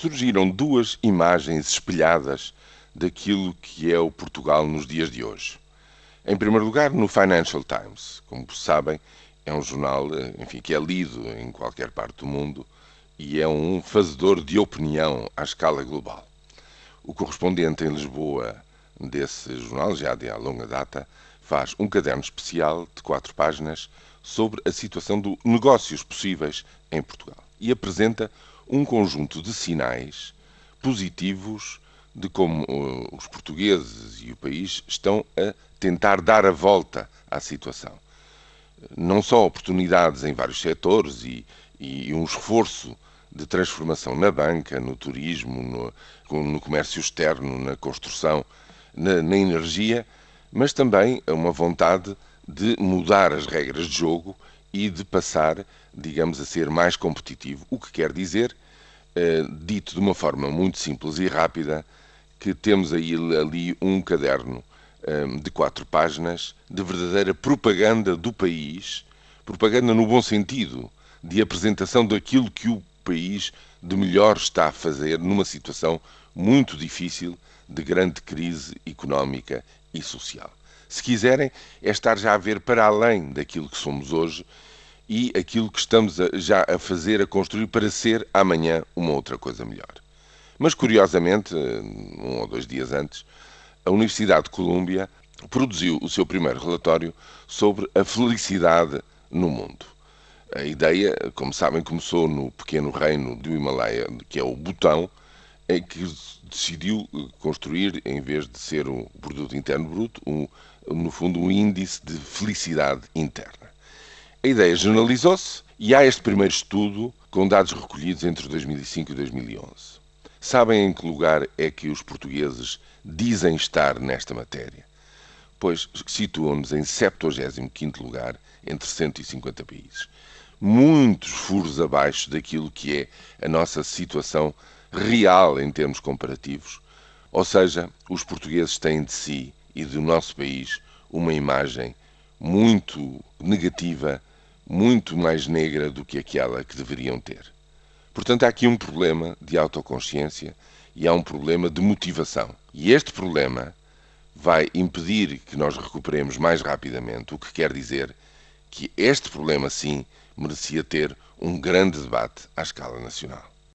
surgiram duas imagens espelhadas daquilo que é o Portugal nos dias de hoje. Em primeiro lugar, no Financial Times. Como sabem, é um jornal enfim, que é lido em qualquer parte do mundo e é um fazedor de opinião à escala global. O correspondente em Lisboa desse jornal, já de há longa data, faz um caderno especial de quatro páginas sobre a situação dos negócios possíveis em Portugal e apresenta um conjunto de sinais positivos de como uh, os portugueses e o país estão a tentar dar a volta à situação. Não só oportunidades em vários setores e, e um esforço de transformação na banca, no turismo, no, no comércio externo, na construção, na, na energia, mas também uma vontade de mudar as regras de jogo e de passar, digamos, a ser mais competitivo. O que quer dizer, eh, dito de uma forma muito simples e rápida, que temos aí, ali um caderno eh, de quatro páginas de verdadeira propaganda do país, propaganda no bom sentido, de apresentação daquilo que o país de melhor está a fazer numa situação muito difícil de grande crise económica e social. Se quiserem, é estar já a ver para além daquilo que somos hoje e aquilo que estamos a, já a fazer, a construir para ser amanhã uma outra coisa melhor. Mas, curiosamente, um ou dois dias antes, a Universidade de Colômbia produziu o seu primeiro relatório sobre a felicidade no mundo. A ideia, como sabem, começou no pequeno reino do Himalaia, que é o Butão, em que decidiu construir, em vez de ser um produto interno bruto, um, no fundo um índice de felicidade interna. A ideia generalizou-se e há este primeiro estudo com dados recolhidos entre 2005 e 2011. Sabem em que lugar é que os portugueses dizem estar nesta matéria? Pois situam-nos em 75º lugar entre 150 países muitos furos abaixo daquilo que é a nossa situação real em termos comparativos. Ou seja, os portugueses têm de si e do nosso país uma imagem muito negativa, muito mais negra do que aquela que deveriam ter. Portanto, há aqui um problema de autoconsciência e há um problema de motivação. E este problema vai impedir que nós recuperemos mais rapidamente, o que quer dizer que este problema, sim, merecia ter um grande debate à escala nacional.